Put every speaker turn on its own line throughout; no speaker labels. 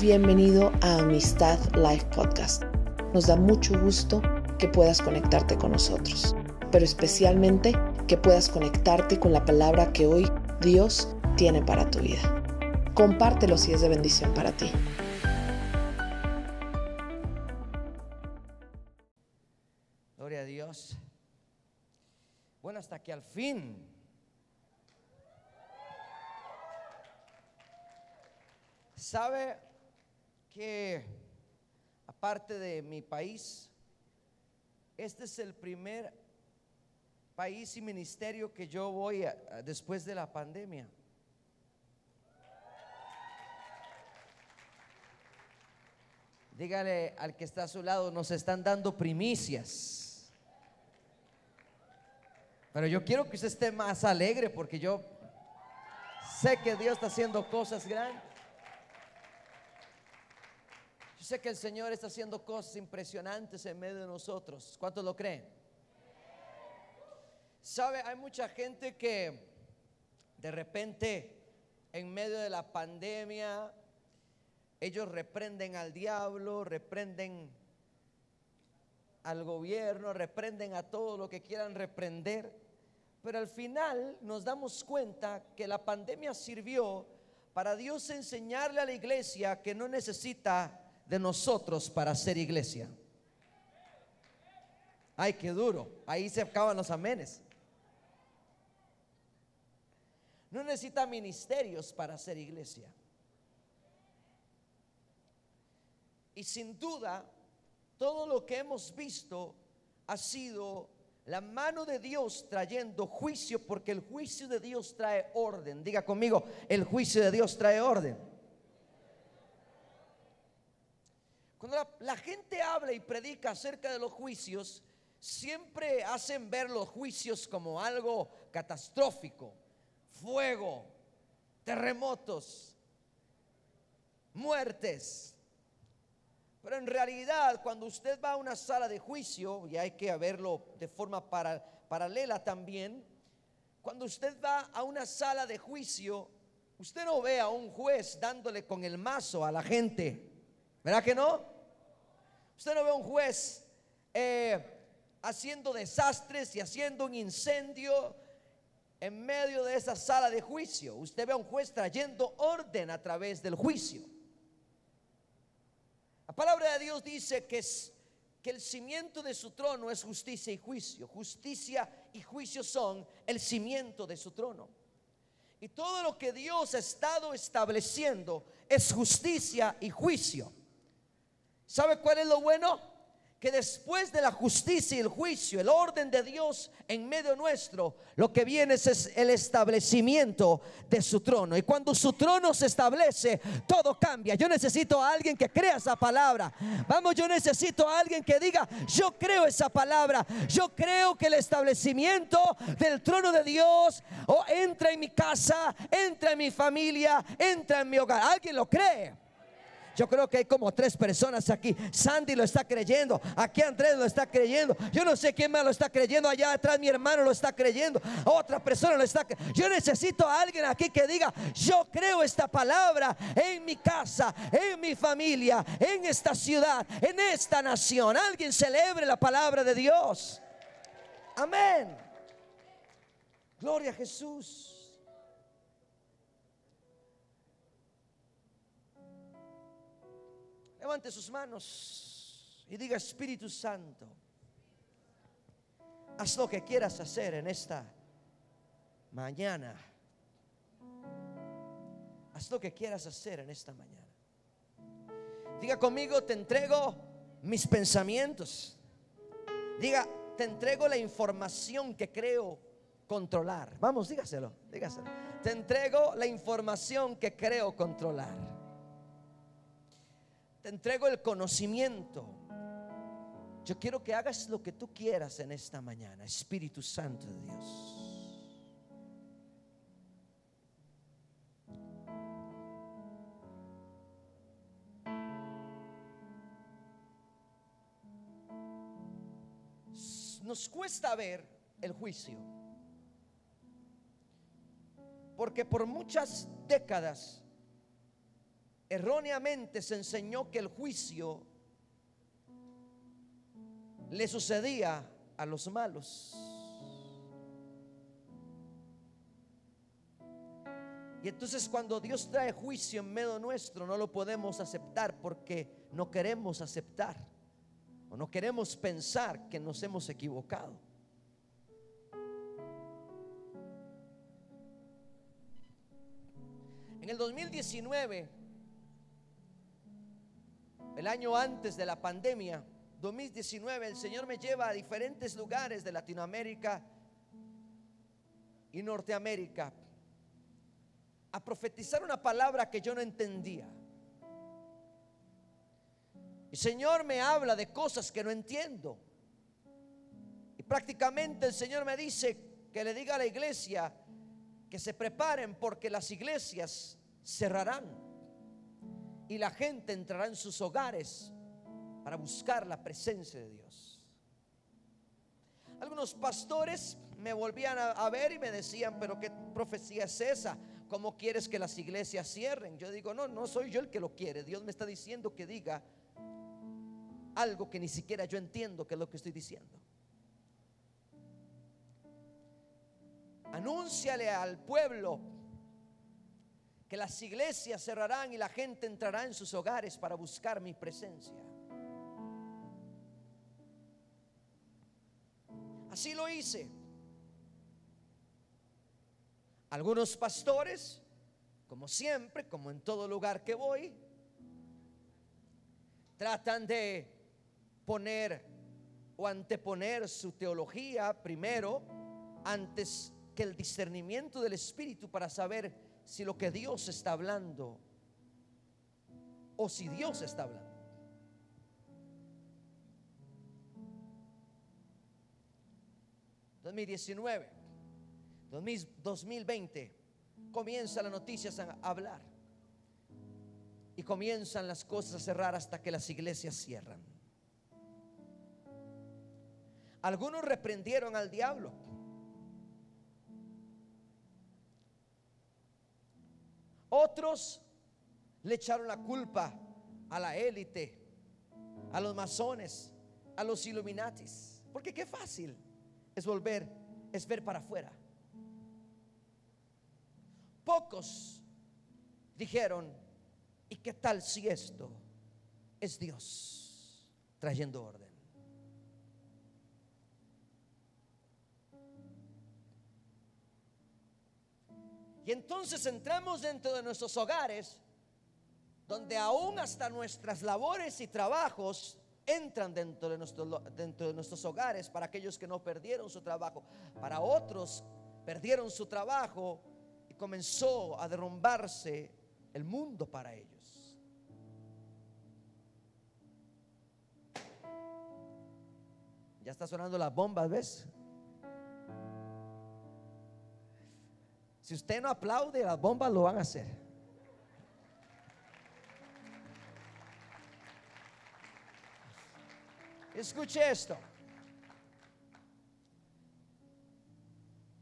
Bienvenido a Amistad Life Podcast. Nos da mucho gusto que puedas conectarte con nosotros, pero especialmente que puedas conectarte con la palabra que hoy Dios tiene para tu vida. Compártelo si es de bendición para ti.
Gloria a Dios. Bueno, hasta que al fin sabe que aparte de mi país, este es el primer país y ministerio que yo voy después de la pandemia. Dígale al que está a su lado, nos están dando primicias. Pero yo quiero que usted esté más alegre porque yo sé que Dios está haciendo cosas grandes. Yo sé que el Señor está haciendo cosas impresionantes en medio de nosotros. ¿Cuántos lo creen? Sabe, hay mucha gente que de repente en medio de la pandemia ellos reprenden al diablo, reprenden al gobierno, reprenden a todo lo que quieran reprender, pero al final nos damos cuenta que la pandemia sirvió para Dios enseñarle a la iglesia que no necesita de nosotros para ser iglesia. Ay, qué duro. Ahí se acaban los amenes. No necesita ministerios para ser iglesia. Y sin duda, todo lo que hemos visto ha sido la mano de Dios trayendo juicio, porque el juicio de Dios trae orden. Diga conmigo, el juicio de Dios trae orden. Cuando la, gente habla y predica acerca de los juicios, siempre hacen ver los juicios como algo catastrófico, fuego, terremotos, muertes. Pero en realidad, cuando usted va a una sala de juicio, y hay que verlo de forma para- paralela también, cuando usted va a una sala de juicio, usted no ve a un juez dándole con el mazo a la gente. ¿Verdad que no? Usted no ve a un juez eh, haciendo desastres y haciendo un incendio en medio de esa sala de juicio. Usted ve a un juez trayendo orden a través del juicio. La palabra de Dios dice que, es, que el cimiento de su trono es justicia y juicio. Justicia y juicio son el cimiento de su trono. Y todo lo que Dios ha estado estableciendo es justicia y juicio. ¿Sabe cuál es lo bueno? Que después de la justicia y el juicio, el orden de Dios en medio nuestro, lo que viene es, el establecimiento de su trono. Y cuando su trono se establece, todo cambia. Yo necesito a alguien que crea esa palabra. Vamos, yo necesito a alguien que diga, yo creo esa palabra. Yo creo que el establecimiento del trono de Dios oh, entra en mi casa, entra en mi familia, entra en mi hogar. ¿Alguien lo cree? Yo creo que hay como tres personas aquí. Sandy lo está creyendo. Aquí Andrés lo está creyendo. Yo no sé quién más lo está creyendo. Allá atrás mi hermano lo está creyendo. Otra persona lo está creyendo. Yo necesito a alguien aquí que diga, yo creo esta palabra en mi casa, en mi familia, en esta ciudad, en esta nación. Alguien celebre la palabra de Dios. Amén. Gloria a Jesús. Levante sus manos y diga Espíritu Santo, haz lo que quieras hacer en esta mañana. Haz lo que quieras hacer en esta mañana. Diga conmigo, te entrego mis pensamientos. Diga, te entrego la información que creo controlar. Vamos, dígaselo, dígaselo. Te entrego la información que creo controlar. Te entrego el conocimiento. Yo quiero que hagas lo que tú quieras en esta mañana, Espíritu Santo de Dios. Nos cuesta ver el juicio. Porque por muchas décadas erróneamente se enseñó que el juicio le sucedía a los malos. Y entonces cuando Dios trae juicio en medio nuestro, no lo podemos aceptar porque no queremos aceptar o no queremos pensar que nos hemos equivocado. En el 2019, el año antes de la pandemia, 2019 el Señor me lleva a diferentes lugares de Latinoamérica y Norteamérica a profetizar una palabra que yo no entendía. El Señor me habla de cosas que no entiendo. Y prácticamente el Señor me dice que le diga a la iglesia que se preparen porque las iglesias cerrarán y la gente entrará en sus hogares para buscar la presencia de Dios. Algunos pastores me volvían a, ver y me decían, pero ¿qué profecía es esa? ¿Cómo quieres que las iglesias cierren? Yo digo, no, no soy yo el que lo quiere. Dios me está diciendo que diga algo que ni siquiera yo entiendo que es lo que estoy diciendo. Anúnciale al pueblo que las iglesias cerrarán y la gente entrará en sus hogares para buscar mi presencia. Así lo hice. Algunos pastores, como siempre, como en todo lugar que voy, tratan de poner o anteponer su teología primero antes que el discernimiento del Espíritu para saber si lo que Dios está hablando o si Dios está hablando. 2019, 2020, comienzan las noticias a hablar. Y comienzan las cosas a cerrar hasta que las iglesias cierran. Algunos reprendieron al diablo. Otros le echaron la culpa a la élite, a los masones, a los illuminatis. Porque qué fácil es volver, es ver para afuera. Pocos dijeron, ¿y qué tal si esto es Dios trayendo orden? Y entonces entramos dentro de nuestros hogares, donde aún hasta nuestras labores y trabajos entran dentro de, nuestro, dentro de nuestros hogares para aquellos que no perdieron su trabajo. Para otros perdieron su trabajo y comenzó a derrumbarse el mundo para ellos. Ya está sonando las bombas, ¿ves? Si usted no aplaude, las bombas lo van a hacer. Escuche esto.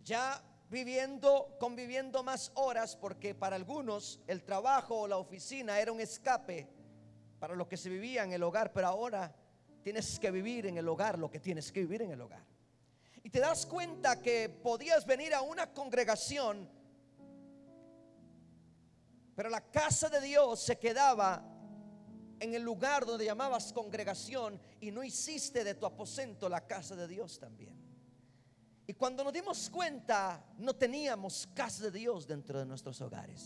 Ya viviendo, conviviendo más horas, porque para algunos el trabajo o la oficina era un escape para lo que se vivía en el hogar, pero ahora tienes que vivir en el hogar lo que tienes que vivir en el hogar. Y te das cuenta que podías venir a una congregación, pero la casa de Dios se quedaba en el lugar donde llamabas congregación y no hiciste de tu aposento la casa de Dios también. Y cuando nos dimos cuenta, no teníamos casa de Dios dentro de nuestros hogares.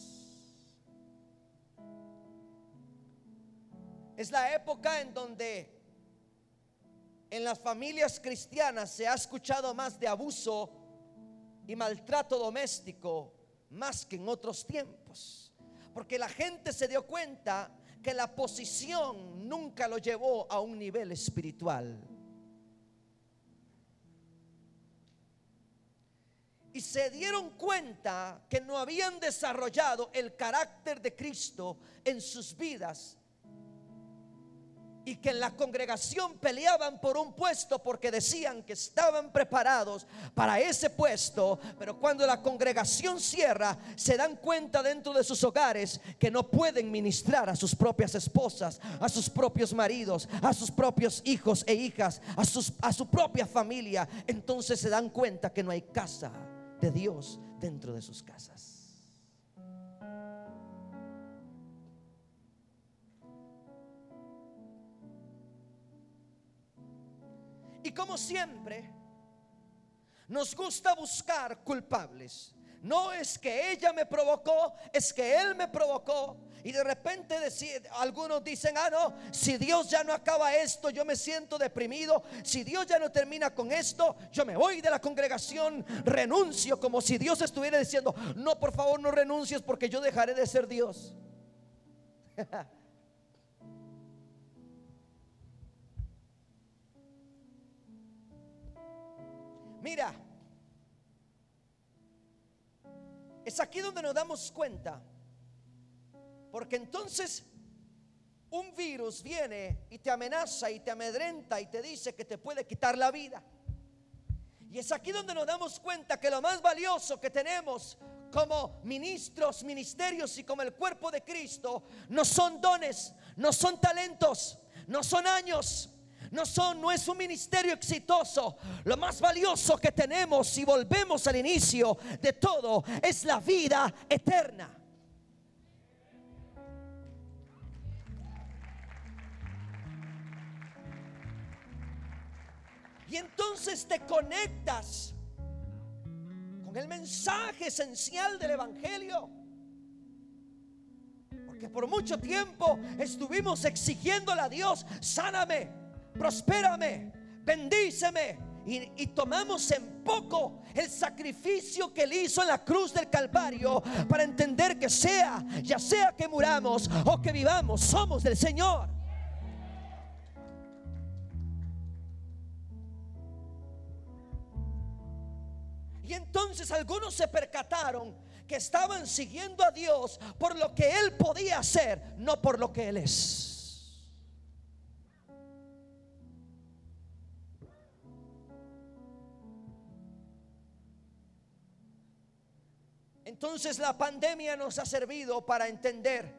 Es la época en donde en las familias cristianas se ha escuchado más de abuso y maltrato doméstico más que en otros tiempos. Porque la gente se dio cuenta que la posición nunca lo llevó a un nivel espiritual. Y se dieron cuenta que no habían desarrollado el carácter de Cristo en sus vidas. Y que en la congregación peleaban por un puesto porque decían que estaban preparados para ese puesto, pero cuando la congregación cierra, se dan cuenta dentro de sus hogares que no pueden ministrar a sus propias esposas, a sus propios maridos, a sus propios hijos e hijas, a, sus, a su propia familia. Entonces se dan cuenta que no hay casa de Dios dentro de sus casas. Y como siempre, nos gusta buscar culpables. No es que ella me provocó, es que él me provocó. Y de repente algunos dicen, ah, no, si Dios ya no acaba esto, yo me siento deprimido. Si Dios ya no termina con esto, yo me voy de la congregación, renuncio, como si Dios estuviera diciendo, no, por favor, no renuncies porque yo dejaré de ser Dios. Mira, es aquí donde nos damos cuenta, porque entonces un virus viene y te amenaza y te amedrenta y te dice que te puede quitar la vida. Y es aquí donde nos damos cuenta que lo más valioso que tenemos como ministros, ministerios y como el cuerpo de Cristo no son dones, no son talentos, no son años, no son, no es un ministerio exitoso. Lo más valioso que tenemos, si volvemos al inicio de todo, es la vida eterna. Y entonces te conectas con el mensaje esencial del Evangelio. Porque por mucho tiempo estuvimos exigiéndole a Dios, sáname, prospérame, bendíceme. Y, tomamos en poco el sacrificio que él hizo en la cruz del Calvario para entender que sea, ya sea que muramos o que vivamos, somos del Señor. Y entonces algunos se percataron que estaban siguiendo a Dios por lo que Él podía hacer, no por lo que Él es. Entonces la pandemia nos ha servido para entender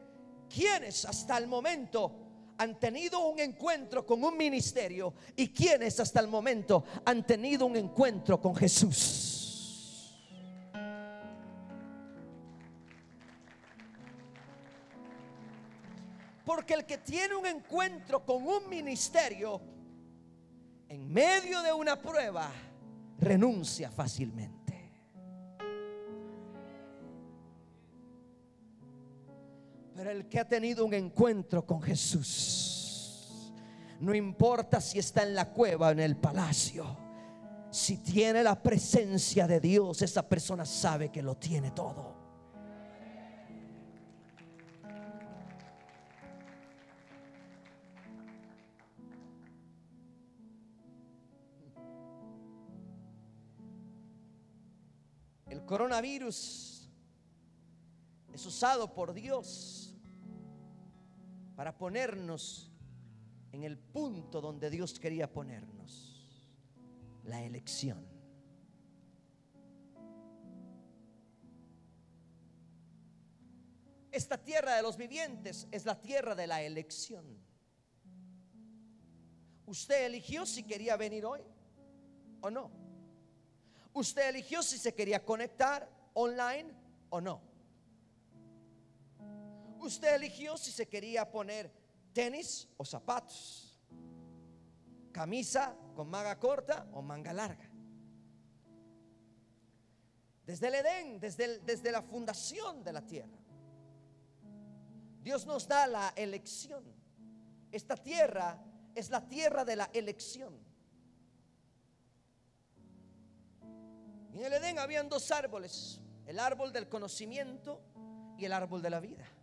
quiénes hasta el momento han tenido un encuentro con un ministerio y quiénes hasta el momento han tenido un encuentro con Jesús. Porque el que tiene un encuentro con un ministerio en medio de una prueba renuncia fácilmente. El que ha tenido un encuentro con Jesús, no importa si está en la cueva o en el palacio, si tiene la presencia de Dios, esa persona sabe que lo tiene todo. El coronavirus es usado por Dios para ponernos en el punto donde Dios quería ponernos, la elección. Esta tierra de los vivientes es la tierra de la elección. Usted eligió si quería venir hoy o no. Usted eligió si se quería conectar online o no. Usted eligió si se quería poner tenis o zapatos, camisa con manga corta o manga larga. Desde el Edén, desde, desde la fundación de la tierra. Dios nos da la elección. Esta tierra es la tierra de la elección. En el Edén habían dos árboles, el árbol del conocimiento y el árbol de la vida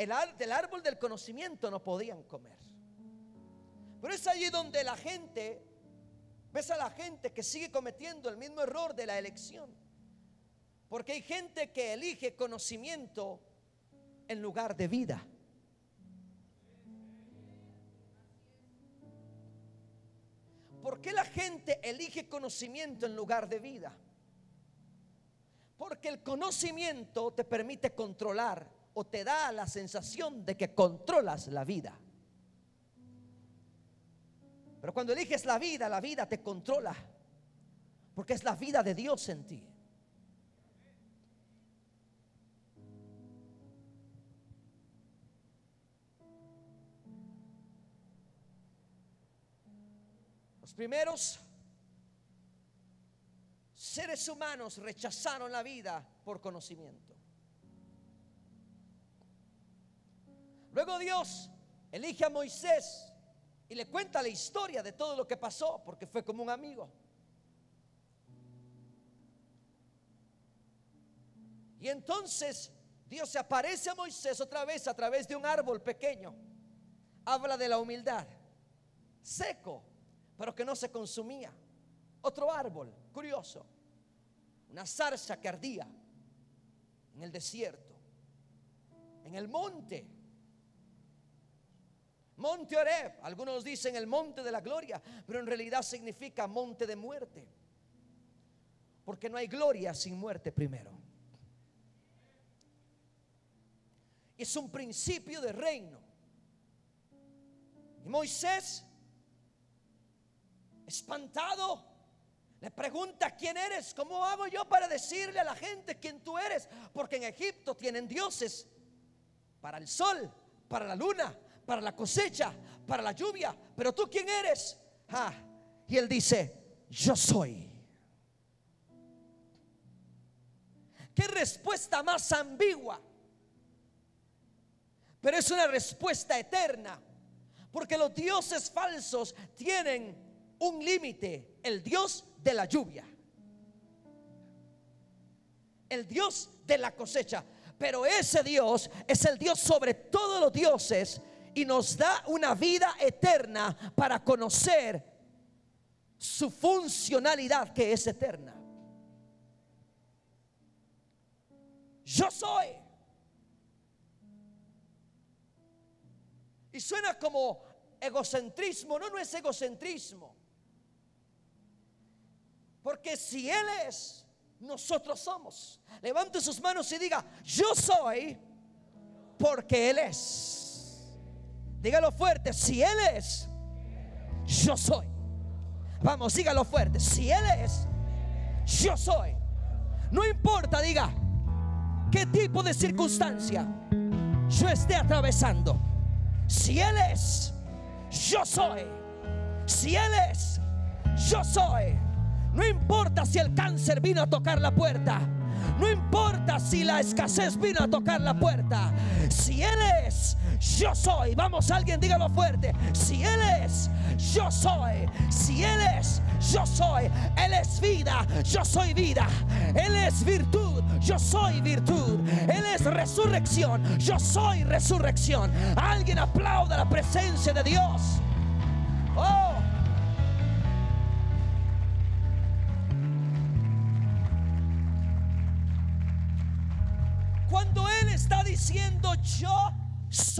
el, del árbol del conocimiento no podían comer. Pero es allí donde la gente, ves a la gente que sigue cometiendo el mismo error de la elección. Porque hay gente que elige conocimiento en lugar de vida. ¿Por qué la gente elige conocimiento en lugar de vida? Porque el conocimiento te permite controlar o te da la sensación de que controlas la vida. Pero cuando eliges la vida, la vida te controla. Porque es la vida de Dios en ti. Los primeros seres humanos rechazaron la vida por conocimiento. Dios elige a Moisés y le cuenta la historia de todo lo que pasó, porque fue como un amigo. Y entonces Dios se aparece a Moisés otra vez a través de un árbol pequeño. Habla de la humildad, seco, pero que no se consumía. Otro árbol, curioso, una zarza que ardía en el desierto, en el monte. Monte Oreb, algunos dicen el monte de la gloria, pero en realidad significa monte de muerte. Porque no hay gloria sin muerte primero. Es un principio de reino. Y Moisés espantado, le pregunta, ¿quién eres? ¿Cómo hago yo para decirle a la gente quién tú eres? Porque en Egipto tienen dioses para el sol, para la luna, para la cosecha, para la lluvia. Pero tú quién eres? Ah, y él dice, yo soy. ¿Qué respuesta más ambigua? Pero es una respuesta eterna. Porque los dioses falsos tienen un límite, el Dios de la lluvia, el Dios de la cosecha. Pero ese Dios es el Dios sobre todos los dioses y nos da una vida eterna para conocer su funcionalidad que es eterna. Yo soy. Y suena como egocentrismo, no, no es egocentrismo. Porque si Él es, nosotros somos. Levante sus manos y diga, yo soy porque Él es. Dígalo fuerte, si Él es, yo soy. Vamos, dígalo fuerte, si Él es, yo soy. No importa, diga, qué tipo de circunstancia yo esté atravesando. Si Él es, yo soy. Si Él es, yo soy. No importa si el cáncer vino a tocar la puerta. No importa si la escasez vino a tocar la puerta. Si Él es, yo soy. Vamos, alguien dígalo fuerte. Si Él es, yo soy. Si Él es, yo soy. Él es vida, yo soy vida. Él es virtud, yo soy virtud. Él es resurrección, yo soy resurrección. Alguien aplauda la presencia de Dios. Oh. Cuando Él está diciendo yo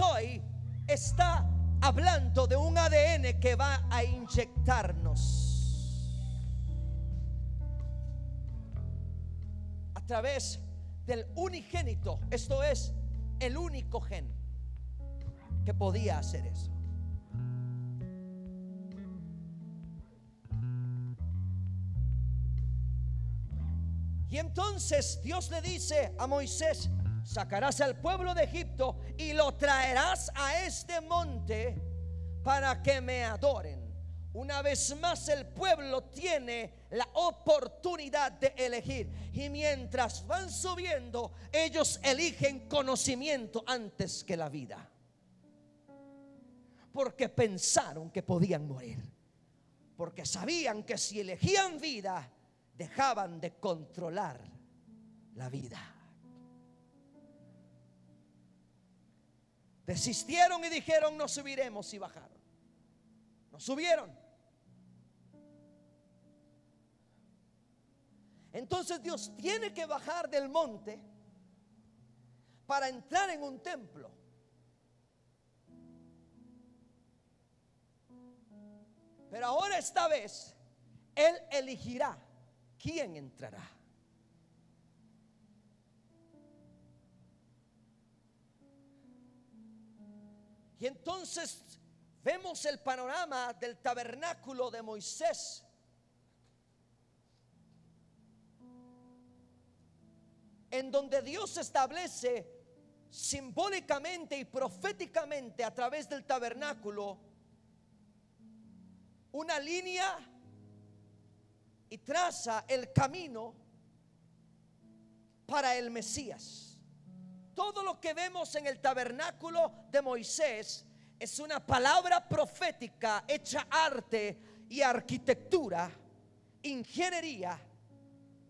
soy, está hablando de un ADN que va a inyectarnos a través del unigénito. Esto es el único gen que podía hacer eso. Y entonces Dios le dice a Moisés, sacarás al pueblo de Egipto y lo traerás a este monte para que me adoren. Una vez más el pueblo tiene la oportunidad de elegir. Y mientras van subiendo, ellos eligen conocimiento antes que la vida. Porque pensaron que podían morir. Porque sabían que si elegían vida, dejaban de controlar la vida. Desistieron y dijeron, no subiremos y bajaron. No subieron. Entonces Dios tiene que bajar del monte para entrar en un templo. Pero ahora esta vez, Él elegirá quién entrará. Y entonces vemos el panorama del tabernáculo de Moisés. En donde Dios establece simbólicamente y proféticamente a través del tabernáculo una línea y traza el camino para el Mesías. Todo lo que vemos en el tabernáculo de Moisés es una palabra profética hecha arte y arquitectura, ingeniería,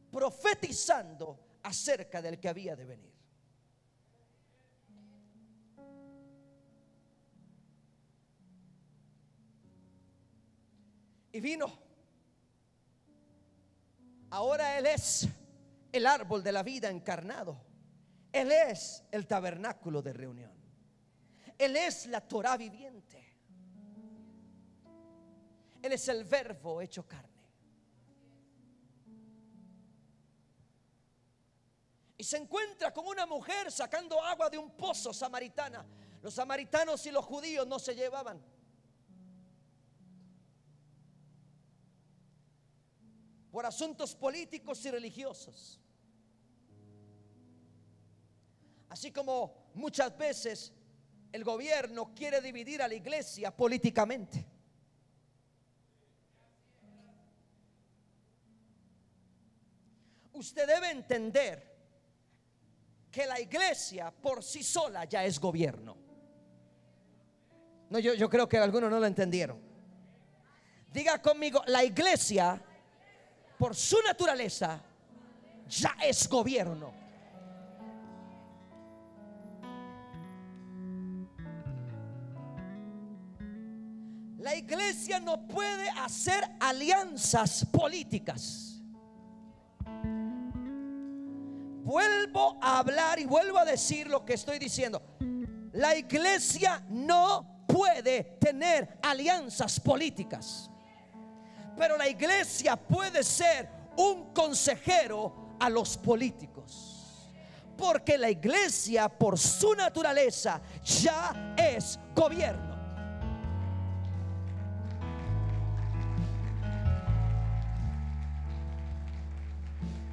profetizando acerca del que había de venir. Y vino. Ahora Él es el árbol de la vida encarnado. Él es el tabernáculo de reunión. Él es la Torah viviente. Él es el verbo hecho carne. Y se encuentra con una mujer sacando agua de un pozo samaritana. Los samaritanos y los judíos no se llevaban. Por asuntos políticos y religiosos. Así como muchas veces el gobierno quiere dividir a la iglesia políticamente. Usted debe entender que la iglesia por sí sola ya es gobierno. No, yo, yo creo que algunos no lo entendieron. Diga conmigo, la iglesia por su naturaleza ya es gobierno. La iglesia no puede hacer alianzas políticas. Vuelvo a hablar y vuelvo a decir lo que estoy diciendo. La iglesia no puede tener alianzas políticas. Pero la iglesia puede ser un consejero a los políticos. Porque la iglesia por su naturaleza ya es gobierno.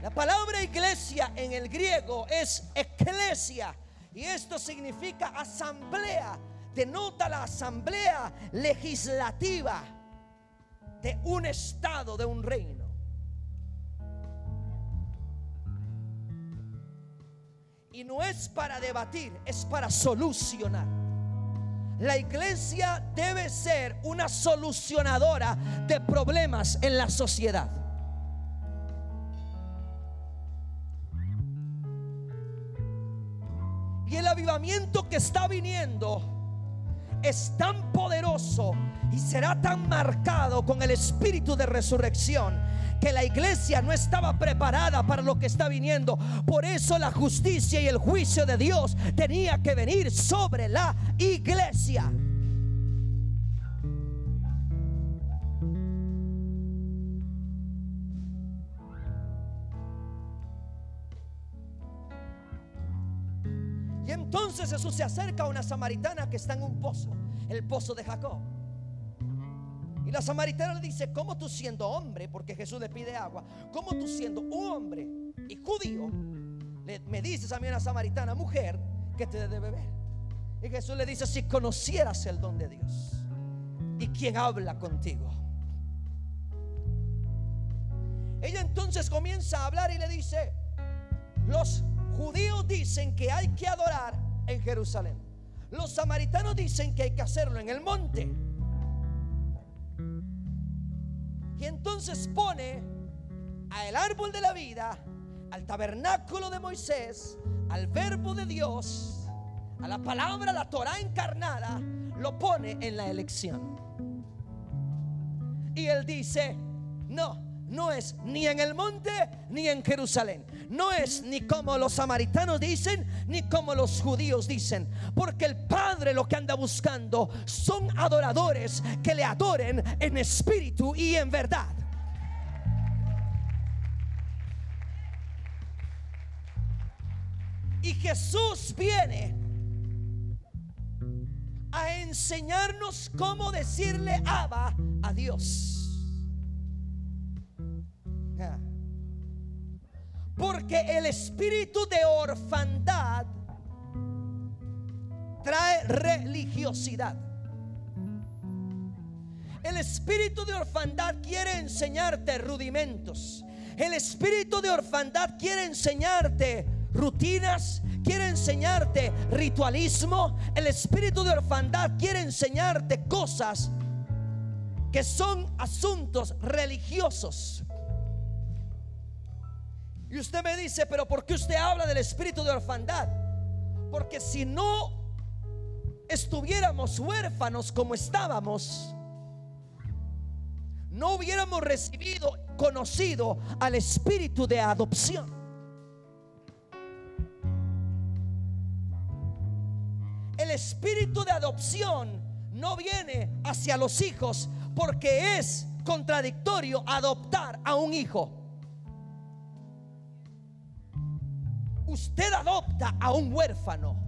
La palabra iglesia en el griego es eclesia y esto significa asamblea, denota la asamblea legislativa de un estado, de un reino. Y no es para debatir, es para solucionar. La iglesia debe ser una solucionadora de problemas en la sociedad. Que está viniendo es tan poderoso y será tan marcado con el espíritu de resurrección que la iglesia no estaba preparada para lo que está viniendo. Por eso la justicia y el juicio de Dios tenía que venir sobre la iglesia. Jesús se acerca a una samaritana que está en un pozo, el pozo de Jacob. Y la samaritana le dice, ¿cómo tú siendo hombre? Porque Jesús le pide agua. ¿Cómo tú siendo un hombre y judío? me dices a mí una samaritana, mujer, que te debe beber. Y Jesús le dice, si conocieras el don de Dios y quien habla contigo. Ella entonces comienza a hablar y le dice, los judíos dicen que hay que adorar en Jerusalén. Los samaritanos dicen que hay que hacerlo en el monte. Y entonces pone al árbol de la vida, al tabernáculo de Moisés, al verbo de Dios, a la palabra, la Torah encarnada, lo pone en la elección. Y él dice, no, no es ni en el monte ni en Jerusalén. No es ni como los samaritanos dicen, ni como los judíos dicen. Porque el Padre lo que anda buscando son adoradores que le adoren en espíritu y en verdad. Y Jesús viene a enseñarnos cómo decirle Abba a Dios. Porque el espíritu de orfandad trae religiosidad. El espíritu de orfandad quiere enseñarte rudimentos. El espíritu de orfandad quiere enseñarte rutinas, quiere enseñarte ritualismo. El espíritu de orfandad quiere enseñarte cosas que son asuntos religiosos. Y usted me dice, pero ¿por qué usted habla del espíritu de orfandad? Porque si no estuviéramos huérfanos como estábamos, no hubiéramos recibido, conocido al espíritu de adopción. El espíritu de adopción no viene hacia los hijos porque es contradictorio adoptar a un hijo. Usted adopta a un huérfano.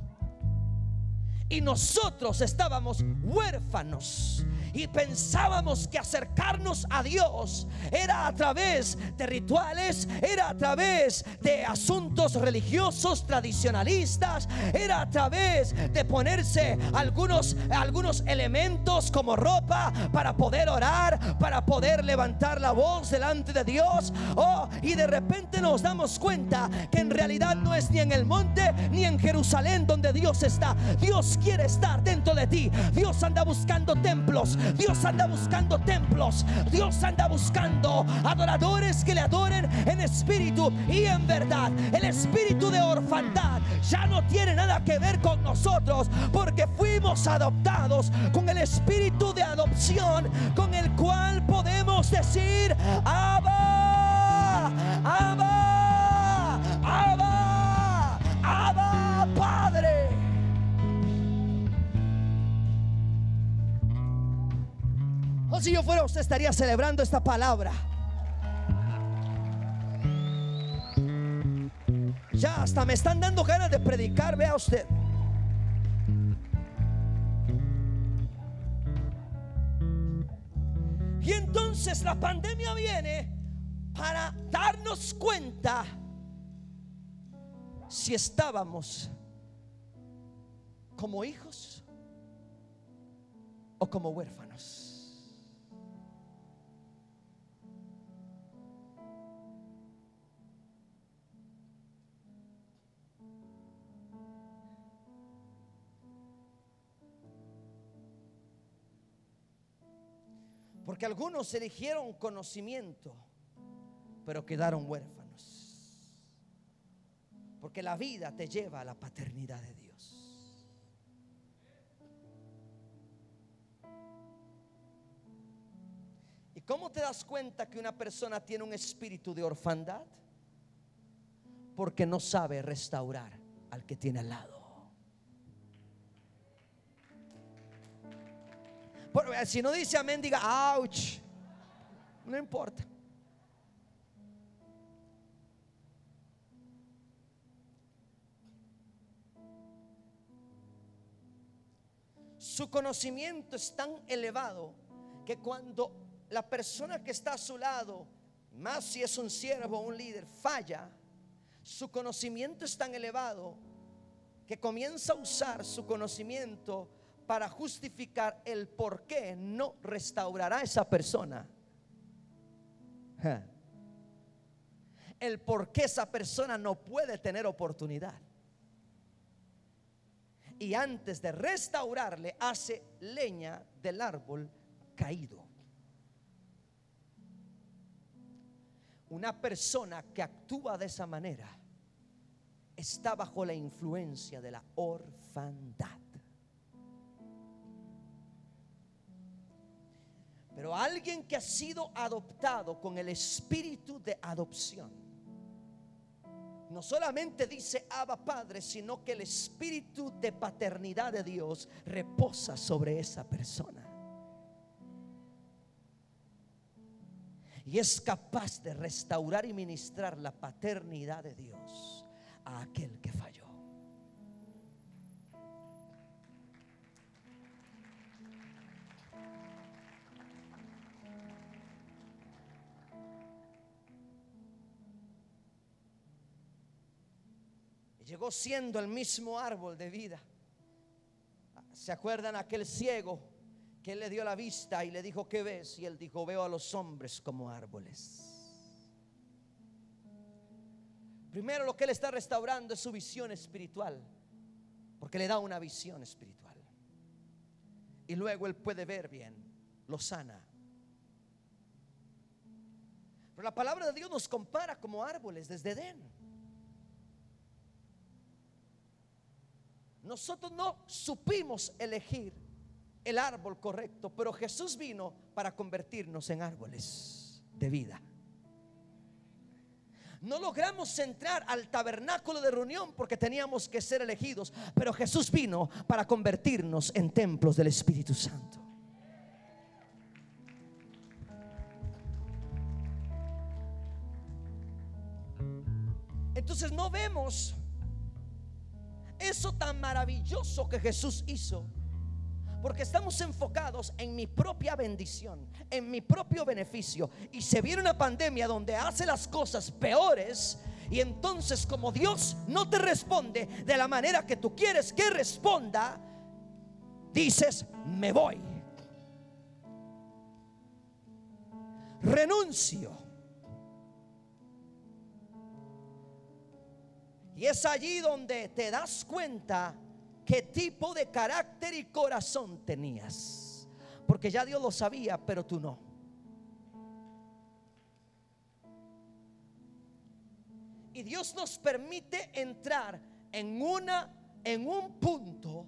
Y nosotros estábamos huérfanos y pensábamos que acercarnos a Dios era a través de rituales, era a través de asuntos religiosos tradicionalistas, era a través de ponerse algunos algunos elementos como ropa para poder orar, para poder levantar la voz delante de Dios. Oh, y de repente nos damos cuenta que en realidad no es ni en el monte ni en Jerusalén donde Dios está. Dios quiere estar dentro de ti. Dios anda buscando templos. Dios anda buscando templos. Dios anda buscando adoradores que le adoren en espíritu y en verdad. El espíritu de orfandad ya no tiene nada que ver con nosotros porque fuimos adoptados con el espíritu de adopción con el cual podemos decir, Abba, Abba, Abba, Abba, Padre. Si yo fuera usted estaría celebrando esta palabra. Ya hasta me están dando ganas de predicar, vea usted. Y entonces la pandemia viene para darnos cuenta si estábamos como hijos o como huérfanos. Porque algunos eligieron conocimiento, pero quedaron huérfanos. Porque la vida te lleva a la paternidad de Dios. ¿Y cómo te das cuenta que una persona tiene un espíritu de orfandad? Porque no sabe restaurar al que tiene al lado. Si no dice amén, diga, ouch. No importa. Su conocimiento es tan elevado que cuando la persona que está a su lado, más si es un siervo o un líder, falla, su conocimiento es tan elevado que comienza a usar su conocimiento para justificar el por qué no restaurará a esa persona. El por qué esa persona no puede tener oportunidad. Y antes de restaurarle, hace leña del árbol caído. Una persona que actúa de esa manera está bajo la influencia de la orfandad. Pero alguien que ha sido adoptado con el espíritu de adopción. No solamente dice Abba Padre, sino que el espíritu de paternidad de Dios reposa sobre esa persona. Y es capaz de restaurar y ministrar la paternidad de Dios a aquel que llegó siendo el mismo árbol de vida. ¿Se acuerdan aquel ciego que le dio la vista y le dijo, ¿qué ves? Y él dijo, veo a los hombres como árboles. Primero lo que él está restaurando es su visión espiritual, porque le da una visión espiritual. Y luego él puede ver bien, lo sana. Pero la palabra de Dios nos compara como árboles desde Edén. Nosotros no supimos elegir el árbol correcto, pero Jesús vino para convertirnos en árboles de vida. No logramos entrar al tabernáculo de reunión porque teníamos que ser elegidos, pero Jesús vino para convertirnos en templos del Espíritu Santo. Entonces no vemos eso tan maravilloso que Jesús hizo. Porque estamos enfocados en mi propia bendición, en mi propio beneficio. Y se viene una pandemia donde hace las cosas peores. Y entonces como Dios no te responde de la manera que tú quieres que responda, dices, me voy. Renuncio Y es allí donde te das cuenta qué tipo de carácter y corazón tenías. Porque ya Dios lo sabía, pero tú no. Y Dios nos permite entrar en una en un punto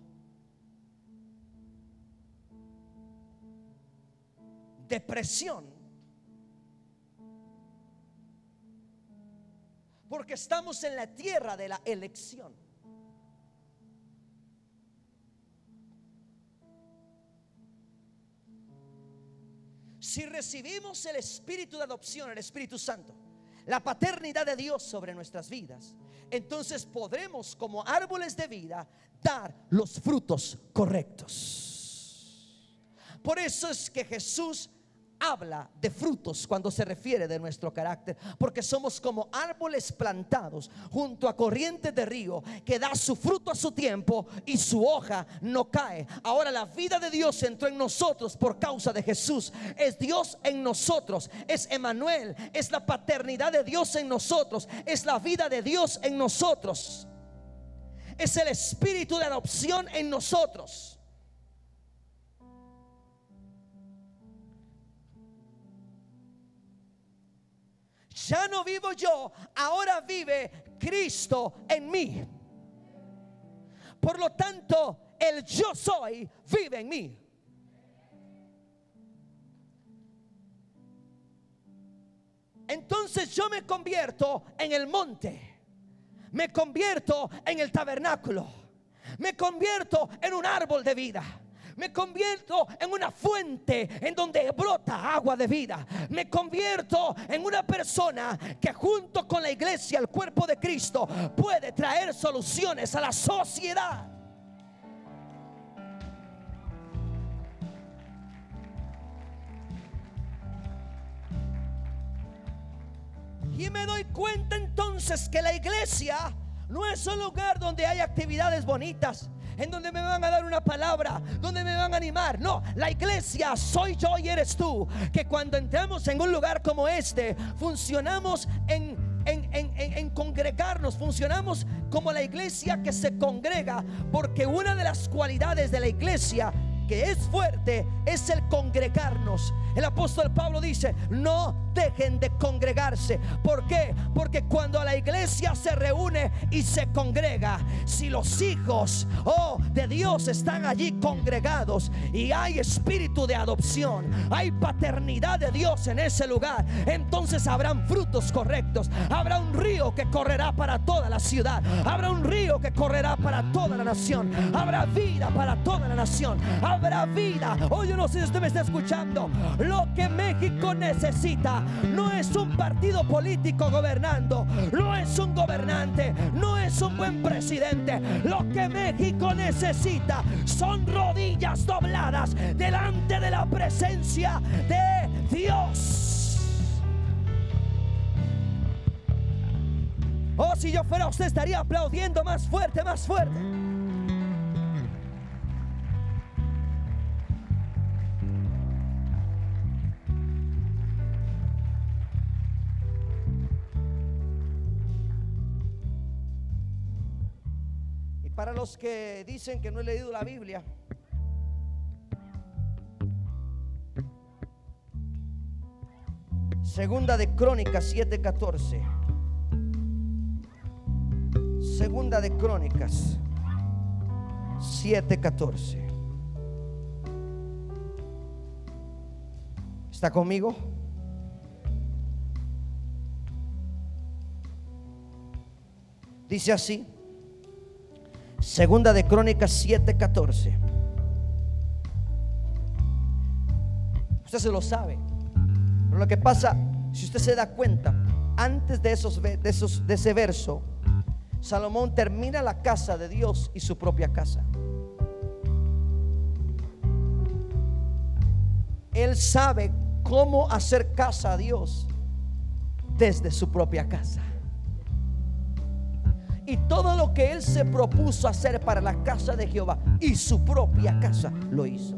de presión Porque estamos en la tierra de la elección. Si recibimos el espíritu de adopción, el Espíritu Santo, la paternidad de Dios sobre nuestras vidas, entonces podremos como árboles de vida dar los frutos correctos. Por eso es que Jesús habla de frutos cuando se refiere de nuestro carácter, porque somos como árboles plantados junto a corrientes de río que da su fruto a su tiempo y su hoja no cae. Ahora la vida de Dios entró en nosotros por causa de Jesús. Es Dios en nosotros, es Emanuel, es la paternidad de Dios en nosotros, es la vida de Dios en nosotros. Es el espíritu de adopción en nosotros. Ya no vivo yo, ahora vive Cristo en mí. Por lo tanto, el yo soy vive en mí. Entonces yo me convierto en el monte, me convierto en el tabernáculo, me convierto en un árbol de vida me convierto en una fuente en donde brota agua de vida. Me convierto en una persona que junto con la iglesia, el cuerpo de Cristo, puede traer soluciones a la sociedad. Y me doy cuenta entonces que la iglesia no es un lugar donde hay actividades bonitas, en donde me van a dar una palabra, donde me van a animar. No, la iglesia soy yo y eres tú. Que cuando entramos en un lugar como este, funcionamos en, en, congregarnos, funcionamos como la iglesia que se congrega, porque una de las cualidades de la iglesia que es fuerte es el congregarnos. El apóstol Pablo dice, no dejen de congregarse. ¿Por qué? Porque cuando la iglesia se reúne y se congrega, si los hijos oh, de Dios están allí congregados y hay espíritu de adopción, hay paternidad de Dios en ese lugar, entonces habrán frutos correctos. Habrá un río que correrá para toda la ciudad. Habrá un río que correrá para toda la nación. Habrá vida para toda la nación. Vida. Hoy yo no sé si usted me está escuchando. Lo que México necesita no es un partido político gobernando, no es un gobernante, no es un buen presidente. Lo que México necesita son rodillas dobladas delante de la presencia de Dios. Oh, si yo fuera usted estaría aplaudiendo más fuerte, más fuerte. Los que dicen que no he leído la Biblia, Segunda de Crónicas 7:14. Segunda de Crónicas 7:14. ¿Está conmigo? Dice así. Segunda de Crónicas 7:14. Usted se lo sabe. Pero lo que pasa, si usted se da cuenta, antes de, esos, de, de ese verso, Salomón termina la casa de Dios y su propia casa. Él sabe cómo hacer casa a Dios desde su propia casa. Y todo lo que él se propuso hacer para la casa de Jehová y su propia casa lo hizo.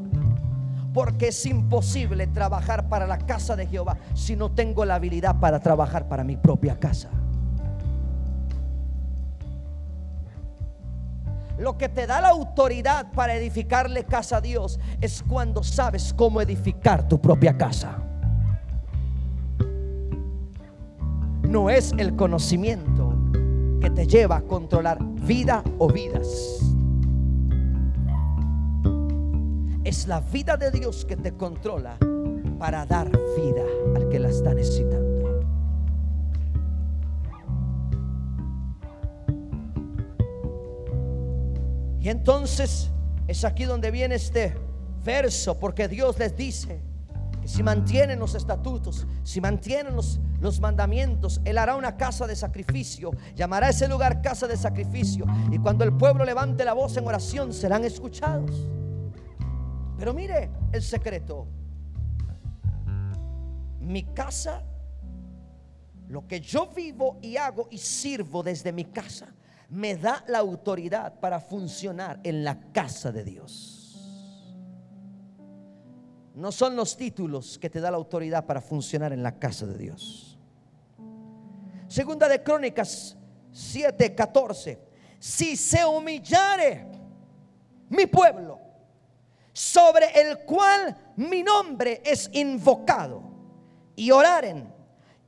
Porque es imposible trabajar para la casa de Jehová si no tengo la habilidad para trabajar para mi propia casa. Lo que te da la autoridad para edificarle casa a Dios es cuando sabes cómo edificar tu propia casa. No es el conocimiento que te lleva a controlar vida o vidas. Es la vida de Dios que te controla para dar vida al que la está necesitando. Y entonces es aquí donde viene este verso, porque Dios les dice que si mantienen los estatutos, si mantienen los los mandamientos, Él hará una casa de sacrificio, llamará ese lugar casa de sacrificio, y cuando el pueblo levante la voz en oración serán escuchados. Pero mire el secreto, mi casa, lo que yo vivo y hago y sirvo desde mi casa, me da la autoridad para funcionar en la casa de Dios. No son los títulos que te da la autoridad para funcionar en la casa de Dios. Segunda de Crónicas 7:14. Si se humillare mi pueblo, sobre el cual mi nombre es invocado, y oraren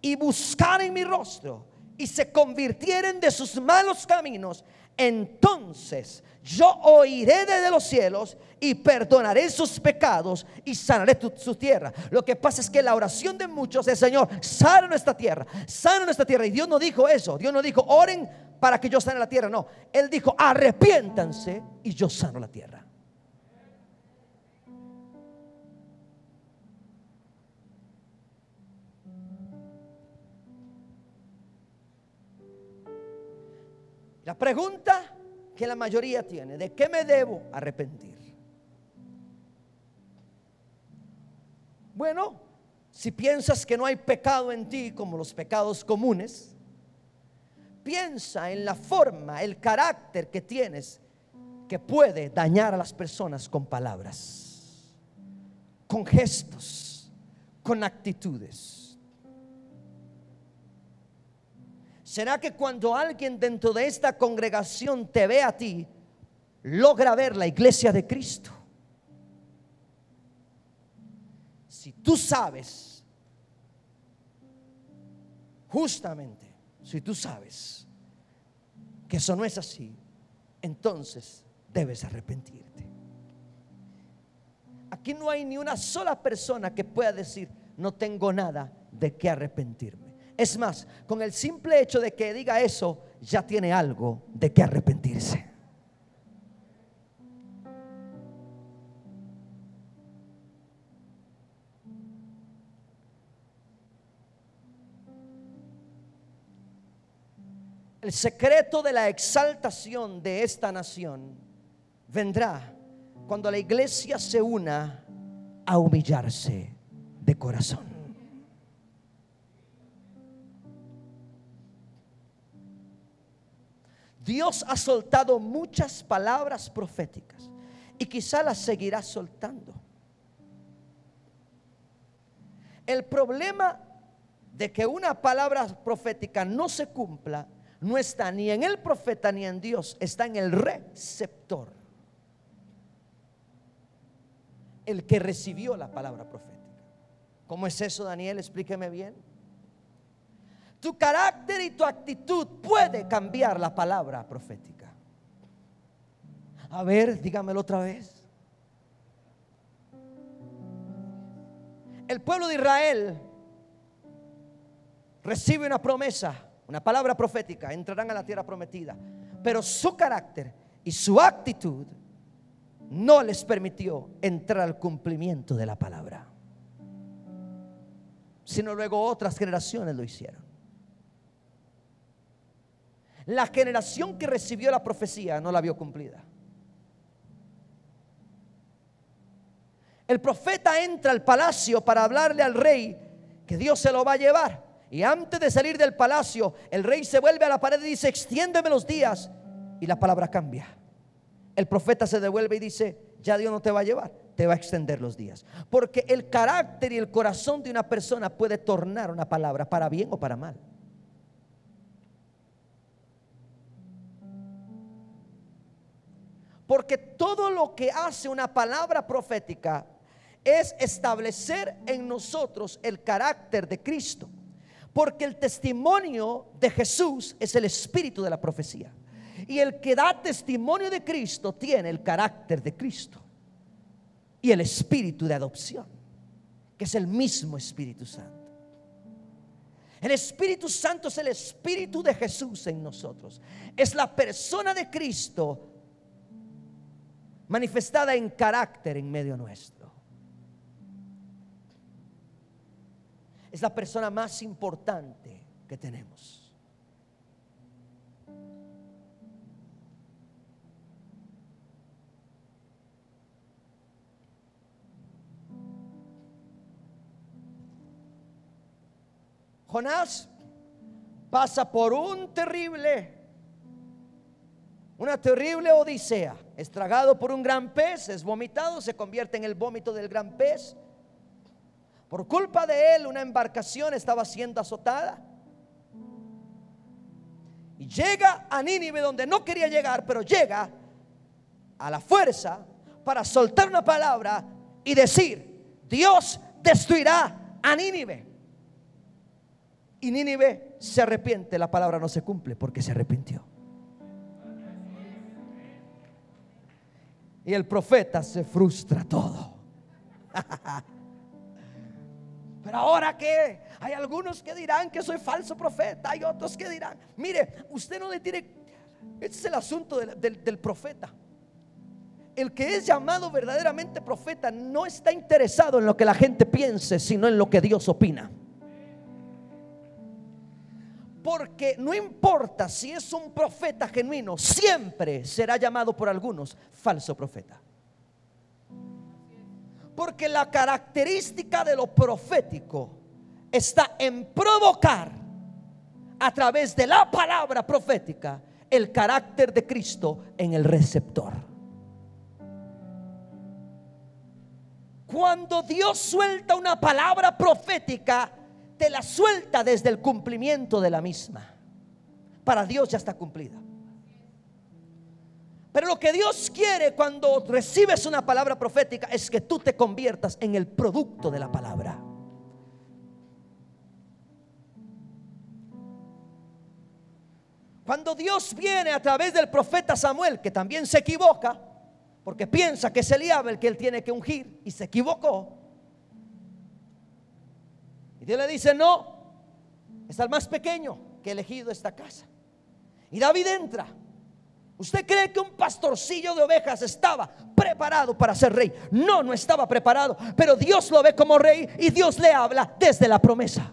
y buscaren mi rostro, y se convirtieren de sus malos caminos, entonces yo oiré desde los cielos y perdonaré sus pecados y sanaré su tierra. Lo que pasa es que la oración de muchos es, Señor, sana nuestra tierra, sana nuestra tierra. Y Dios no dijo eso, Dios no dijo, oren para que yo sane la tierra. No, Él dijo, arrepiéntanse y yo sano la tierra. La pregunta que la mayoría tiene. ¿De qué me debo arrepentir? Bueno, si piensas que no hay pecado en ti como los pecados comunes, piensa en la forma, el carácter que tienes que puede dañar a las personas con palabras, con gestos, con actitudes. ¿Será que cuando alguien dentro de esta congregación te ve a ti, logra ver la iglesia de Cristo? si tú sabes, justamente, si tú sabes que eso no es así, entonces debes arrepentirte. Aquí no hay ni una sola persona que pueda decir, no tengo nada de qué arrepentirme. Es más, con el simple hecho de que diga eso, ya tiene algo de qué arrepentirse. El secreto de la exaltación de esta nación vendrá cuando la iglesia se una a humillarse de corazón. Dios ha soltado muchas palabras proféticas y quizá las seguirá soltando. El problema de que una palabra profética no se cumpla no está ni en el profeta ni en Dios, está en el receptor. El que recibió la palabra profética. ¿Cómo es eso, Daniel? Explíqueme bien. Tu carácter y tu actitud puede cambiar la palabra profética. A ver, dígamelo otra vez. El pueblo de Israel recibe una promesa una palabra profética, entrarán a la tierra prometida. Pero su carácter y su actitud no les permitió entrar al cumplimiento de la palabra. Sino luego otras generaciones lo hicieron. La generación que recibió la profecía no la vio cumplida. El profeta entra al palacio para hablarle al rey que Dios se lo va a llevar. Y antes de salir del palacio, el rey se vuelve a la pared y dice, extiéndeme los días. Y la palabra cambia. El profeta se devuelve y dice, ya Dios no te va a llevar, te va a extender los días. Porque el carácter y el corazón de una persona puede tornar una palabra para bien o para mal. Porque todo lo que hace una palabra profética es establecer en nosotros el carácter de Cristo. Porque el testimonio de Jesús es el espíritu de la profecía. Y el que da testimonio de Cristo tiene el carácter de Cristo. Y el espíritu de adopción, que es el mismo Espíritu Santo. El Espíritu Santo es el Espíritu de Jesús en nosotros. Es la persona de Cristo manifestada en carácter en medio nuestro. es la persona más importante que tenemos. Jonás pasa por un terrible, una terrible odisea. Es tragado por un gran pez, es vomitado, se convierte en el vómito del gran pez por culpa de él, una embarcación estaba siendo azotada. Y llega a Nínive donde no quería llegar, pero llega a la fuerza para soltar una palabra y decir, Dios destruirá a Nínive. Y Nínive se arrepiente, la palabra no se cumple porque se arrepintió. Y el profeta se frustra todo. Pero ahora que hay algunos que dirán que soy falso profeta, hay otros que dirán, mire, usted no le tiene, este es el asunto del, del profeta. El que es llamado verdaderamente profeta no está interesado en lo que la gente piense, sino en lo que Dios opina. Porque no importa si es un profeta genuino, siempre será llamado por algunos falso profeta. Porque la característica de lo profético está en provocar a través de la palabra profética el carácter de Cristo en el receptor. Cuando Dios suelta una palabra profética, te la suelta desde el cumplimiento de la misma. Para Dios ya está cumplida. Pero lo que Dios quiere cuando recibes una palabra profética es que tú te conviertas en el producto de la palabra. Cuando Dios viene a través del profeta Samuel, que también se equivoca, porque piensa que es Eliab el que él tiene que ungir, y se equivocó. Dios le dice, no, es el más pequeño que he elegido esta casa. Y David entra. ¿Usted cree que un pastorcillo de ovejas estaba preparado para ser rey? No, no estaba preparado, pero Dios lo ve como rey y Dios le habla desde la promesa.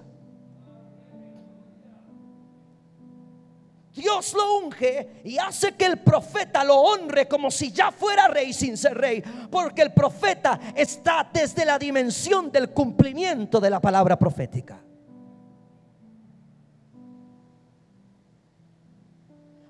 Dios lo unge y hace que el profeta lo honre como si ya fuera rey sin ser rey, porque el profeta está desde la dimensión del cumplimiento de la palabra profética.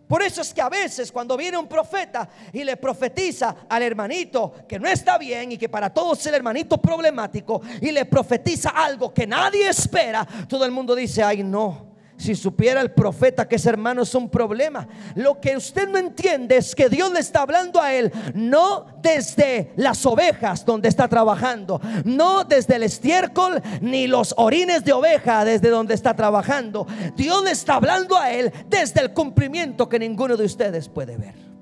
Por eso es que a veces cuando viene un profeta y le profetiza al hermanito que no está bien y que para todos es el hermanito problemático y le profetiza algo que nadie espera, todo el mundo dice, ay no, si supiera el profeta que ese hermano es un problema. Lo que usted no entiende es que Dios le está hablando a él, no desde las ovejas donde está trabajando, no desde el estiércol ni los orines de oveja desde donde está trabajando. Dios le está hablando a él desde el cumplimiento que ninguno de ustedes puede ver.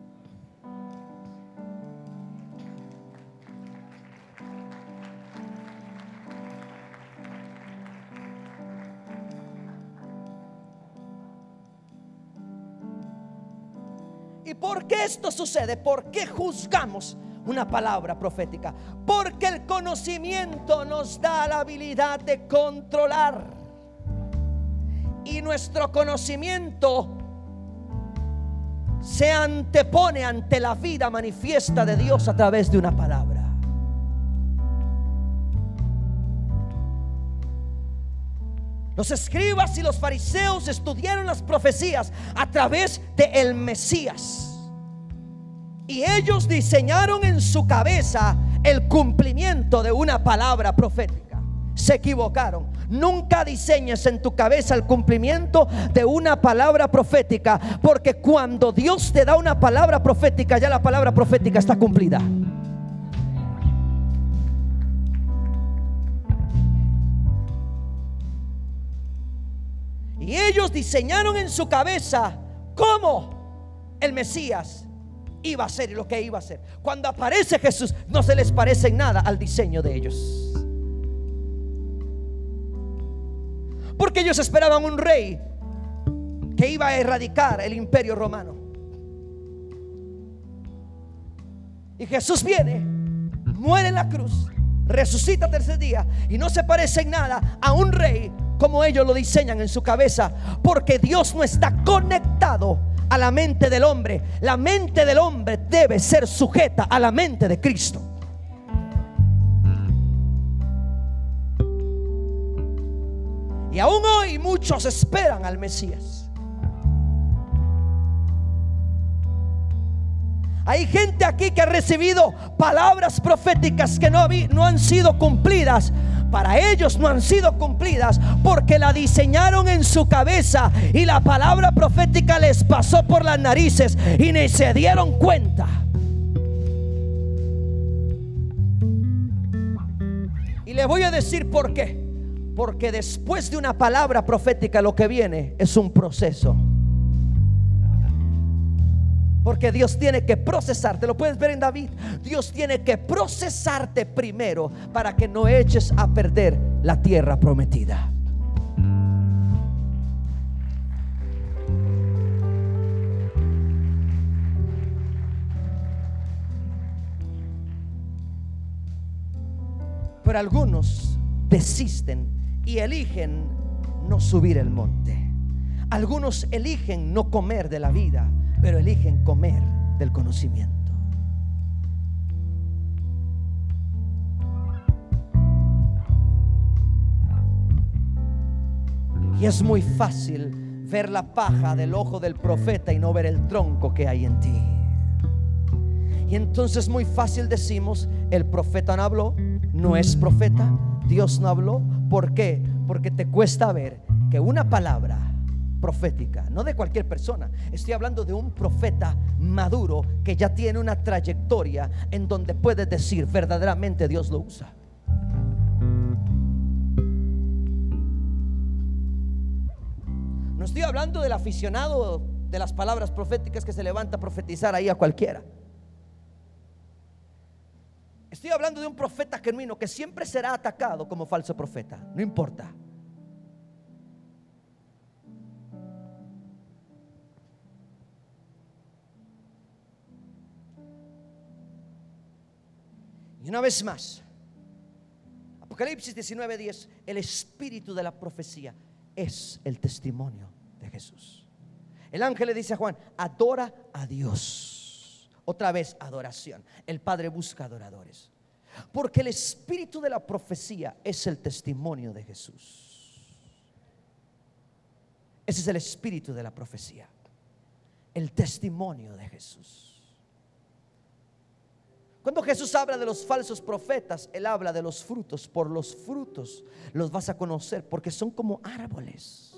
¿Y por qué esto sucede? ¿Por qué juzgamos una palabra profética? Porque el conocimiento nos da la habilidad de controlar. Y nuestro conocimiento se antepone ante la vida manifiesta de Dios a través de una palabra. Los escribas y los fariseos estudiaron las profecías a través de el Mesías. Y ellos diseñaron en su cabeza el cumplimiento de una palabra profética. Se equivocaron. Nunca diseñes en tu cabeza el cumplimiento de una palabra profética, porque cuando Dios te da una palabra profética, ya la palabra profética está cumplida. Ellos diseñaron en su cabeza cómo el Mesías iba a ser y lo que iba a ser. Cuando aparece Jesús, no se les parece en nada al diseño de ellos. Porque ellos esperaban un rey que iba a erradicar el imperio romano. Y Jesús viene, muere en la cruz, resucita tercer día y no se parece en nada a un rey como ellos lo diseñan en su cabeza, porque Dios no está conectado a la mente del hombre. La mente del hombre debe ser sujeta a la mente de Cristo. Y aún hoy muchos esperan al Mesías. Hay gente aquí que ha recibido palabras proféticas que no, han sido cumplidas para ellos no han sido cumplidas porque la diseñaron en su cabeza y la palabra profética les pasó por las narices y ni se dieron cuenta. Y le voy a decir por qué. Porque después de una palabra profética lo que viene es un proceso. Porque Dios tiene que procesarte. Lo puedes ver en David. Dios tiene que procesarte primero para que no eches a perder la tierra prometida. Pero algunos desisten y eligen no subir el monte. Algunos eligen no comer de la vida pero eligen comer del conocimiento. Y es muy fácil ver la paja del ojo del profeta y no ver el tronco que hay en ti. Y entonces muy fácil decimos, el profeta no habló, no es profeta, Dios no habló. ¿Por qué? Porque te cuesta ver que una palabra profética, no de cualquier persona. Estoy hablando de un profeta maduro que ya tiene una trayectoria en donde puede decir verdaderamente Dios lo usa. No estoy hablando del aficionado de las palabras proféticas que se levanta a profetizar ahí a cualquiera. Estoy hablando de un profeta genuino que siempre será atacado como falso profeta, no importa. Y una vez más, Apocalipsis 19:10, el espíritu de la profecía es el testimonio de Jesús. El ángel le dice a Juan, adora a Dios. Otra vez adoración. El Padre busca adoradores. Porque el espíritu de la profecía es el testimonio de Jesús. Ese es el espíritu de la profecía. El testimonio de Jesús. Cuando Jesús habla de los falsos profetas, Él habla de los frutos. Por los frutos los vas a conocer porque son como árboles.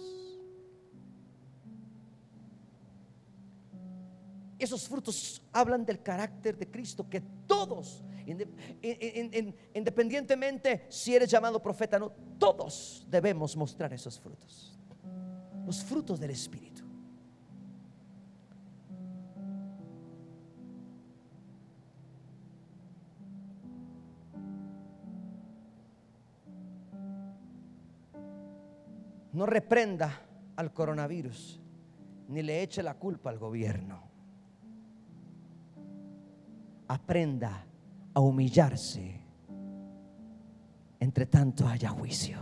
Esos frutos hablan del carácter de Cristo que todos, independientemente si eres llamado profeta o no, todos debemos mostrar esos frutos. Los frutos del Espíritu. No reprenda al coronavirus, ni le eche la culpa al gobierno. Aprenda a humillarse entre tanto haya juicio.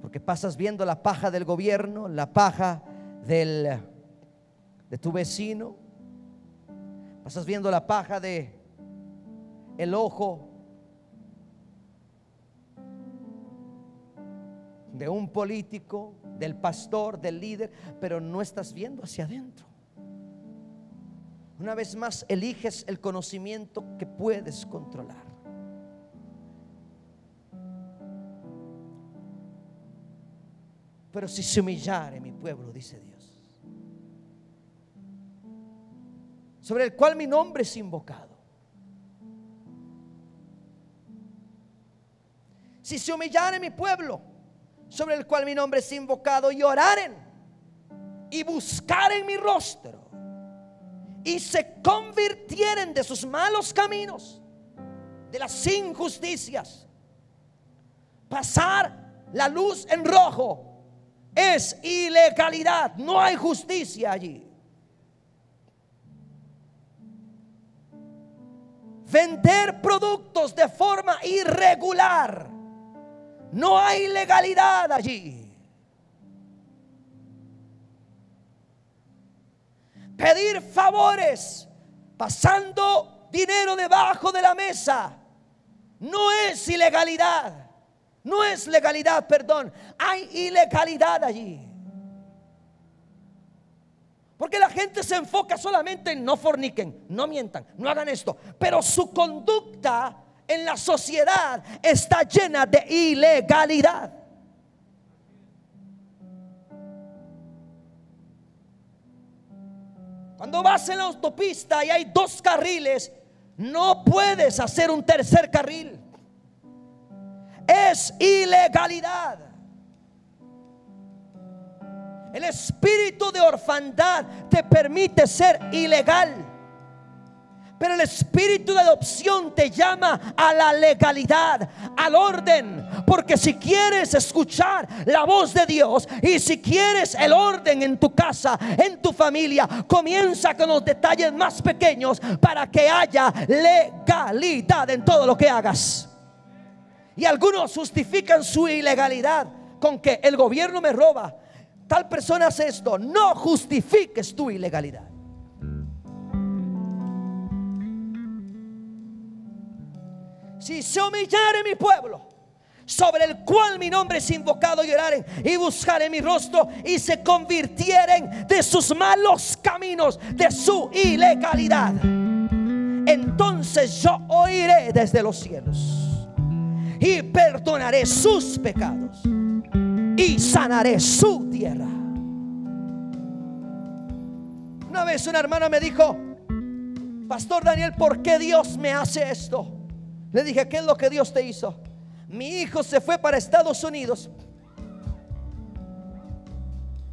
Porque pasas viendo la paja del gobierno, la paja del, de tu vecino, pasas viendo la paja de el ojo de un político, del pastor, del líder, pero no estás viendo hacia adentro. Una vez más, eliges el conocimiento que puedes controlar. Pero si se humillare mi pueblo, dice Dios, sobre el cual mi nombre es invocado. Si se humillare mi pueblo, sobre el cual mi nombre es invocado, y oraren y buscaren mi rostro y se convirtieren de sus malos caminos, de las injusticias. Pasar la luz en rojo es ilegalidad, no hay justicia allí. Vender productos de forma irregular no hay legalidad allí. Pedir favores pasando dinero debajo de la mesa no es ilegalidad. No es legalidad, perdón. Hay ilegalidad allí. Porque la gente se enfoca solamente en no forniquen, no mientan, no hagan esto. Pero su conducta en la sociedad está llena de ilegalidad. Cuando vas en la autopista y hay dos carriles, no puedes hacer un tercer carril. Es ilegalidad. El espíritu de orfandad te permite ser ilegal. Pero el espíritu de adopción te llama a la legalidad, al orden. Porque si quieres escuchar la voz de Dios y si quieres el orden en tu casa, en tu familia, comienza con los detalles más pequeños para que haya legalidad en todo lo que hagas. Y algunos justifican su ilegalidad con que el gobierno me roba. Tal persona hace esto. No justifiques tu ilegalidad. Si se humillare mi pueblo, sobre el cual mi nombre es invocado, y y buscaren mi rostro y se convirtieren de sus malos caminos, de su ilegalidad. Entonces yo oiré desde los cielos y perdonaré sus pecados y sanaré su tierra. Una vez una hermana me dijo, Pastor Daniel, ¿por qué Dios me hace esto? Le dije, ¿qué es lo que Dios te hizo? Mi hijo se fue para Estados Unidos.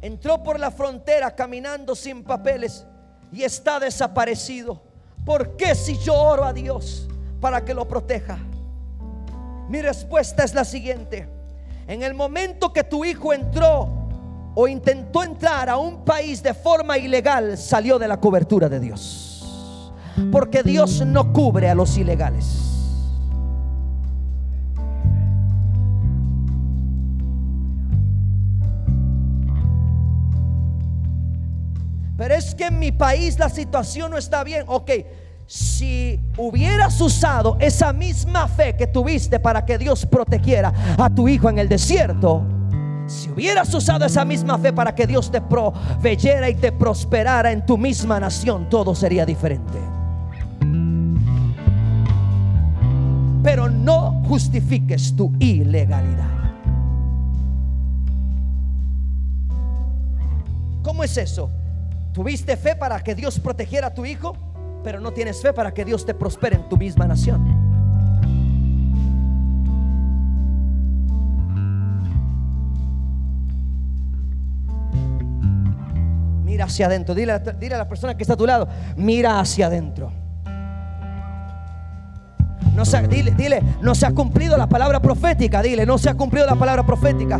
Entró por la frontera caminando sin papeles y está desaparecido. ¿Por qué si yo oro a Dios para que lo proteja? Mi respuesta es la siguiente. En el momento que tu hijo entró o intentó entrar a un país de forma ilegal, salió de la cobertura de Dios. Porque Dios no cubre a los ilegales. Pero es que en mi país la situación no está bien. Ok, si hubieras usado esa misma fe que tuviste para que Dios protegiera a tu hijo en el desierto, si hubieras usado esa misma fe para que Dios te proveyera y te prosperara en tu misma nación, todo sería diferente. Pero no justifiques tu ilegalidad. ¿Cómo es eso? ¿Tuviste fe para que Dios protegiera a tu hijo? pero no tienes fe para que Dios te prospere en tu misma nación. Mira hacia adentro. Dile, a la persona que está a tu lado, mira hacia adentro. Dile, dile, no se ha cumplido la palabra profética. Dile, no se ha cumplido la palabra profética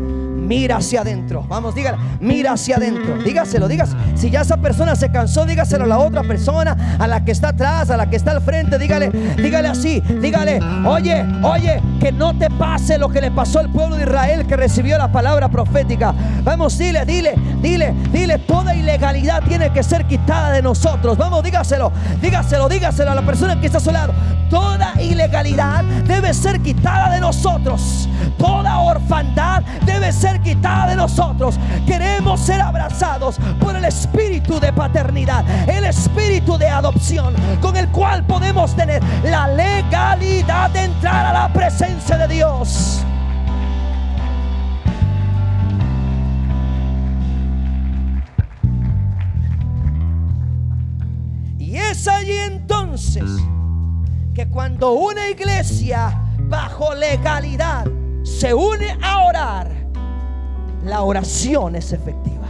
mira hacia adentro. Vamos, dígale, mira hacia adentro. Dígaselo, digas. Si ya esa persona se cansó, dígaselo a la otra persona, a la que está atrás, a la que está al frente. Dígale, dígale así, dígale, oye, oye, que no te pase lo que le pasó al pueblo de Israel que recibió la palabra profética. Vamos, dile, dile, dile, dile, toda ilegalidad tiene que ser quitada de nosotros. Vamos, dígaselo, dígaselo, dígaselo a la persona que está a su lado. Toda ilegalidad debe ser quitada de nosotros. Toda orfandad debe ser quitada de nosotros. Queremos ser abrazados por el espíritu de paternidad, el espíritu de adopción, con el cual podemos tener la legalidad de entrar a la presencia de Dios. Y es allí entonces que cuando una iglesia bajo legalidad se une a orar, la oración es efectiva.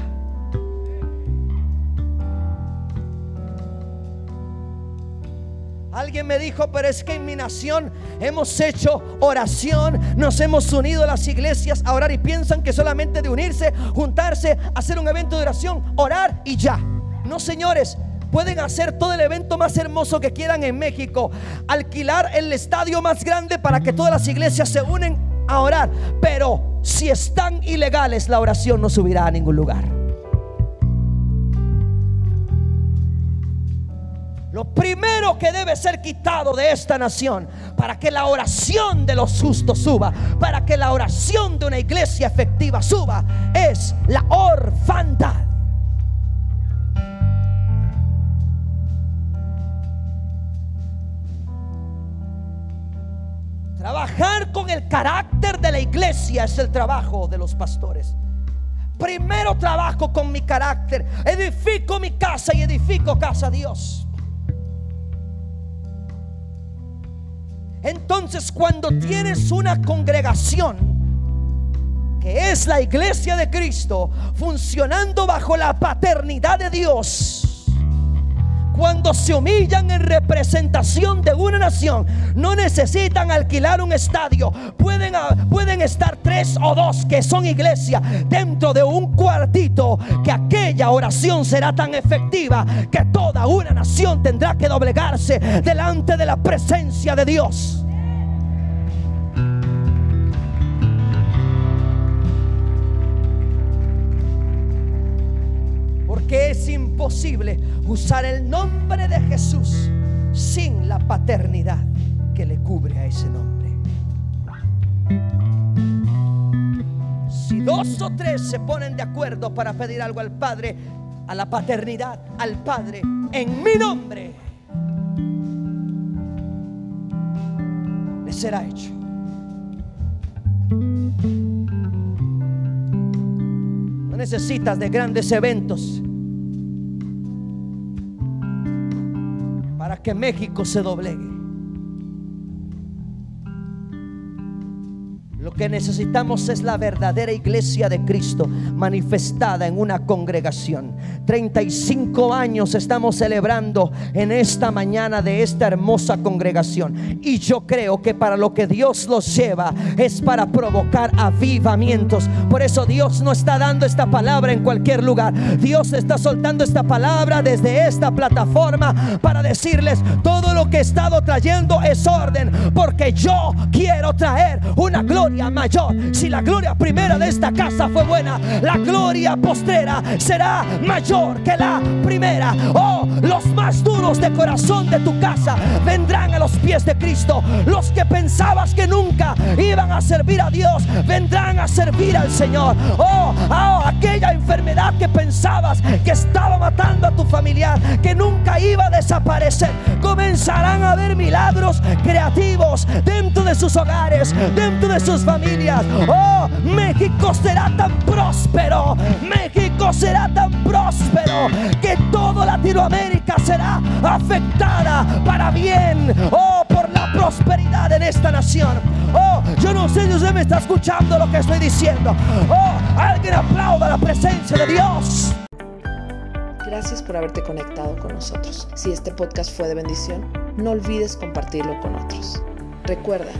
Alguien me dijo, pero es que en mi nación hemos hecho oración, nos hemos unido a las iglesias a orar y piensan que solamente de unirse, juntarse, hacer un evento de oración, orar y ya. No, señores, pueden hacer todo el evento más hermoso que quieran en México, alquilar el estadio más grande para que todas las iglesias se unen a orar, pero si están ilegales, la oración no subirá a ningún lugar. Lo primero que debe ser quitado de esta nación para que la oración de los justos suba, para que la oración de una iglesia efectiva suba, es la orfandad. Con el carácter de la iglesia es el trabajo de los pastores. Primero trabajo con mi carácter, edifico mi casa y edifico casa a Dios. Entonces cuando tienes una congregación que es la iglesia de Cristo funcionando bajo la paternidad de Dios, cuando se humillan en representación de una nación, no necesitan alquilar un estadio. Pueden, ah, pueden estar tres o dos que son iglesia dentro de un cuartito, que aquella oración será tan efectiva que toda una nación tendrá que doblegarse delante de la presencia de Dios. que es posible usar el nombre de Jesús sin la paternidad que le cubre a ese nombre. Si dos o tres se ponen de acuerdo para pedir algo al Padre, a la paternidad, al Padre, en mi nombre, le será hecho. No necesitas de grandes eventos para que México se doblegue. Lo que necesitamos es la verdadera iglesia de Cristo manifestada en una congregación. 35 años estamos celebrando en esta mañana de esta hermosa congregación. Y yo creo que para lo que Dios los lleva es para provocar avivamientos. Por eso Dios no está dando esta palabra en cualquier lugar. Dios está soltando esta palabra desde esta plataforma para decirles todo lo que he estado trayendo es orden. Porque yo quiero traer una gloria mayor. Si la gloria primera de esta casa fue buena, la gloria postrera será mayor que la primera. Oh, los más duros de corazón de tu casa vendrán a los pies de Cristo. Los que pensabas que nunca iban a servir a Dios, vendrán a servir al Señor. Oh, oh aquella enfermedad que pensabas que estaba matando a tu familiar, que nunca iba a desaparecer, comenzarán a haber milagros creativos dentro de sus hogares, dentro de sus familias. Oh, México será tan próspero. México será tan próspero que toda Latinoamérica será afectada para bien. Oh, por la prosperidad en esta nación. Oh, yo no sé si usted me está escuchando lo que estoy diciendo. Oh, alguien aplauda la presencia de Dios.
Gracias por haberte conectado con nosotros. Si este podcast fue de bendición, no olvides compartirlo con otros. Recuerda,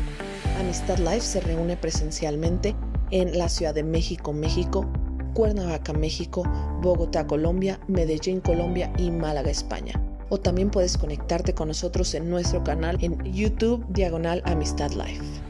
Amistad Life se reúne presencialmente en la Ciudad de México, México, Cuernavaca, México, Bogotá, Colombia, Medellín, Colombia y Málaga, España. O también puedes conectarte con nosotros en nuestro canal en YouTube Diagonal Amistad Life.